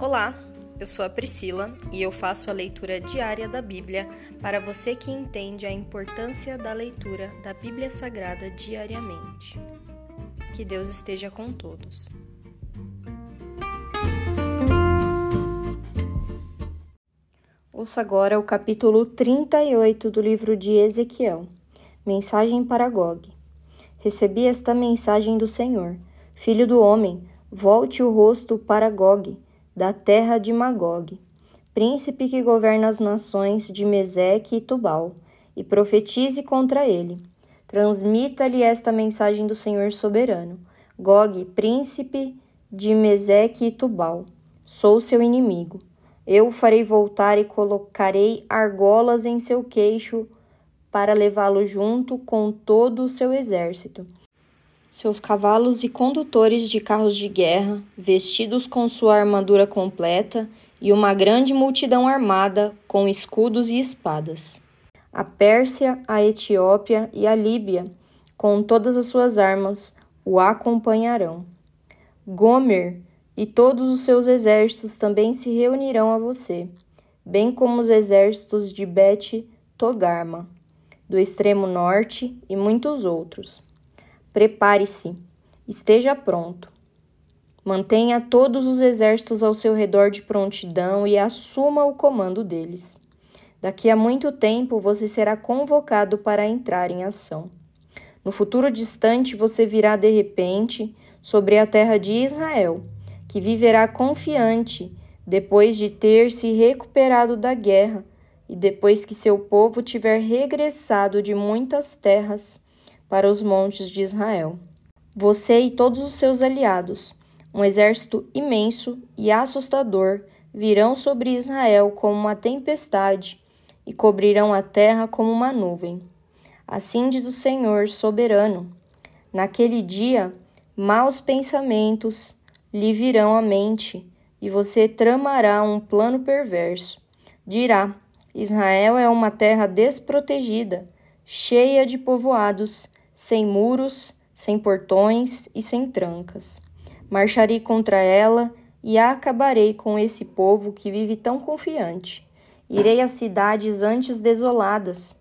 Olá, eu sou a Priscila e eu faço a leitura diária da Bíblia para você que entende a importância da leitura da Bíblia Sagrada diariamente. Que Deus esteja com todos. Ouça agora o capítulo 38 do livro de Ezequiel. Mensagem para Gog. Recebi esta mensagem do Senhor: Filho do homem, volte o rosto para Gog da terra de Magog, príncipe que governa as nações de Meseque e Tubal, e profetize contra ele. Transmita-lhe esta mensagem do Senhor soberano. Gog, príncipe de Meseque e Tubal, sou seu inimigo. Eu o farei voltar e colocarei argolas em seu queixo para levá-lo junto com todo o seu exército seus cavalos e condutores de carros de guerra, vestidos com sua armadura completa, e uma grande multidão armada com escudos e espadas. A Pérsia, a Etiópia e a Líbia, com todas as suas armas, o acompanharão. Gomer e todos os seus exércitos também se reunirão a você, bem como os exércitos de Bet Togarma, do extremo norte e muitos outros. Prepare-se, esteja pronto. Mantenha todos os exércitos ao seu redor de prontidão e assuma o comando deles. Daqui a muito tempo você será convocado para entrar em ação. No futuro distante você virá de repente sobre a terra de Israel, que viverá confiante depois de ter se recuperado da guerra e depois que seu povo tiver regressado de muitas terras para os montes de Israel. Você e todos os seus aliados, um exército imenso e assustador, virão sobre Israel como uma tempestade e cobrirão a terra como uma nuvem. Assim diz o Senhor soberano: Naquele dia, maus pensamentos lhe virão à mente, e você tramará um plano perverso. Dirá: Israel é uma terra desprotegida, cheia de povoados sem muros, sem portões e sem trancas. Marcharei contra ela e acabarei com esse povo que vive tão confiante. Irei às cidades antes desoladas,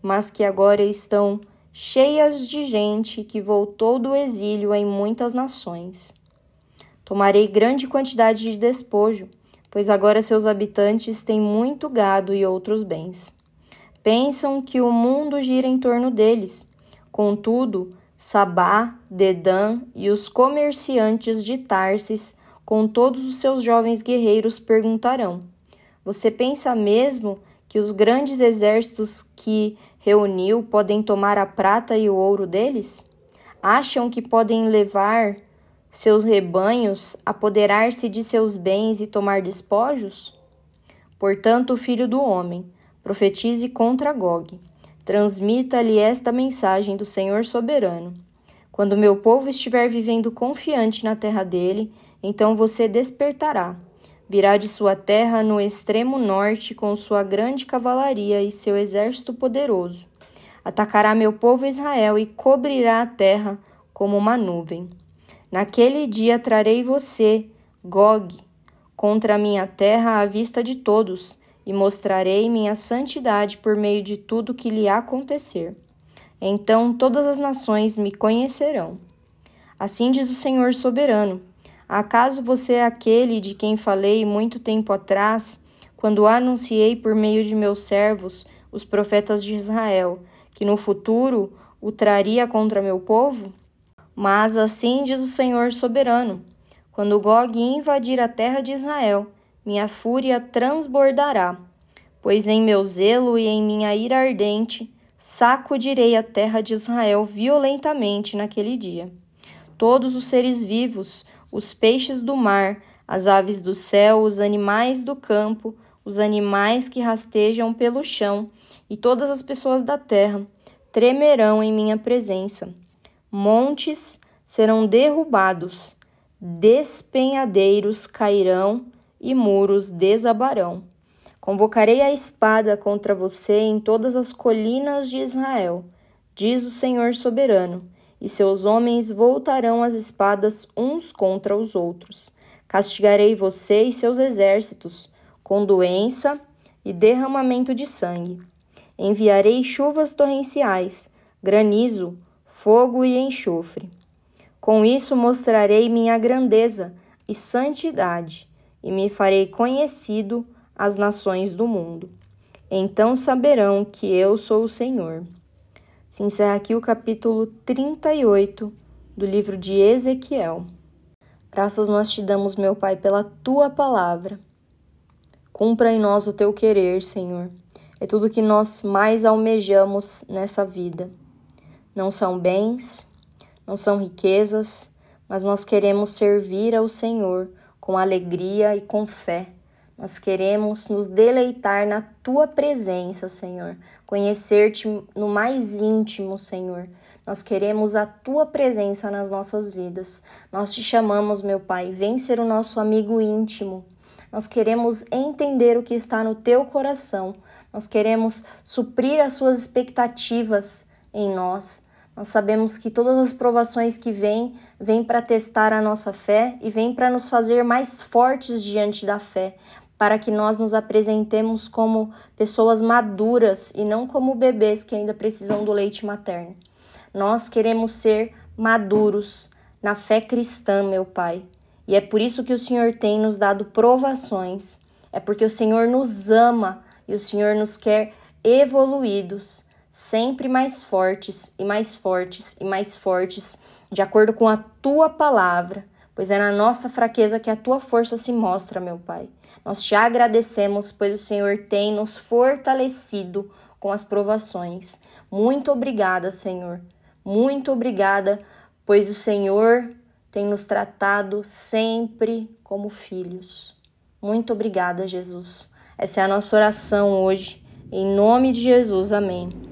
mas que agora estão cheias de gente que voltou do exílio em muitas nações. Tomarei grande quantidade de despojo, pois agora seus habitantes têm muito gado e outros bens. Pensam que o mundo gira em torno deles Contudo, Sabá, Dedã e os comerciantes de Tarsis, com todos os seus jovens guerreiros, perguntarão: Você pensa mesmo que os grandes exércitos que reuniu podem tomar a prata e o ouro deles? Acham que podem levar seus rebanhos, apoderar-se de seus bens e tomar despojos? Portanto, filho do homem, profetize contra Gog Transmita-lhe esta mensagem do Senhor soberano. Quando meu povo estiver vivendo confiante na terra dele, então você despertará. Virá de sua terra no extremo norte com sua grande cavalaria e seu exército poderoso. Atacará meu povo Israel e cobrirá a terra como uma nuvem. Naquele dia trarei você, Gog, contra a minha terra à vista de todos e mostrarei minha santidade por meio de tudo que lhe acontecer. Então todas as nações me conhecerão. Assim diz o Senhor soberano: Acaso você é aquele de quem falei muito tempo atrás, quando anunciei por meio de meus servos, os profetas de Israel, que no futuro o traria contra meu povo? Mas assim diz o Senhor soberano: quando Gog invadir a terra de Israel, minha fúria transbordará, pois em meu zelo e em minha ira ardente sacudirei a terra de Israel violentamente naquele dia. Todos os seres vivos, os peixes do mar, as aves do céu, os animais do campo, os animais que rastejam pelo chão e todas as pessoas da terra tremerão em minha presença. Montes serão derrubados, despenhadeiros cairão e muros desabarão. Convocarei a espada contra você em todas as colinas de Israel, diz o Senhor soberano, e seus homens voltarão as espadas uns contra os outros. Castigarei você e seus exércitos com doença e derramamento de sangue. Enviarei chuvas torrenciais, granizo, fogo e enxofre. Com isso mostrarei minha grandeza e santidade, e me farei conhecido às nações do mundo. Então saberão que eu sou o Senhor. Se encerra aqui o capítulo 38 do livro de Ezequiel. Graças nós te damos, meu Pai, pela tua palavra. Cumpra em nós o teu querer, Senhor. É tudo que nós mais almejamos nessa vida. Não são bens, não são riquezas, mas nós queremos servir ao Senhor com alegria e com fé. Nós queremos nos deleitar na tua presença, Senhor, conhecer-te no mais íntimo, Senhor. Nós queremos a tua presença nas nossas vidas. Nós te chamamos, meu Pai, vem ser o nosso amigo íntimo. Nós queremos entender o que está no teu coração. Nós queremos suprir as suas expectativas em nós. Nós sabemos que todas as provações que vêm, vêm para testar a nossa fé e vêm para nos fazer mais fortes diante da fé, para que nós nos apresentemos como pessoas maduras e não como bebês que ainda precisam do leite materno. Nós queremos ser maduros na fé cristã, meu Pai. E é por isso que o Senhor tem nos dado provações. É porque o Senhor nos ama e o Senhor nos quer evoluídos, sempre mais fortes e mais fortes e mais fortes, de acordo com a tua palavra, pois é na nossa fraqueza que a tua força se mostra, meu Pai. Nós te agradecemos, pois o Senhor tem nos fortalecido com as provações. Muito obrigada, Senhor. Muito obrigada, pois o Senhor tem nos tratado sempre como filhos. Muito obrigada, Jesus. Essa é a nossa oração hoje. Em nome de Jesus, amém.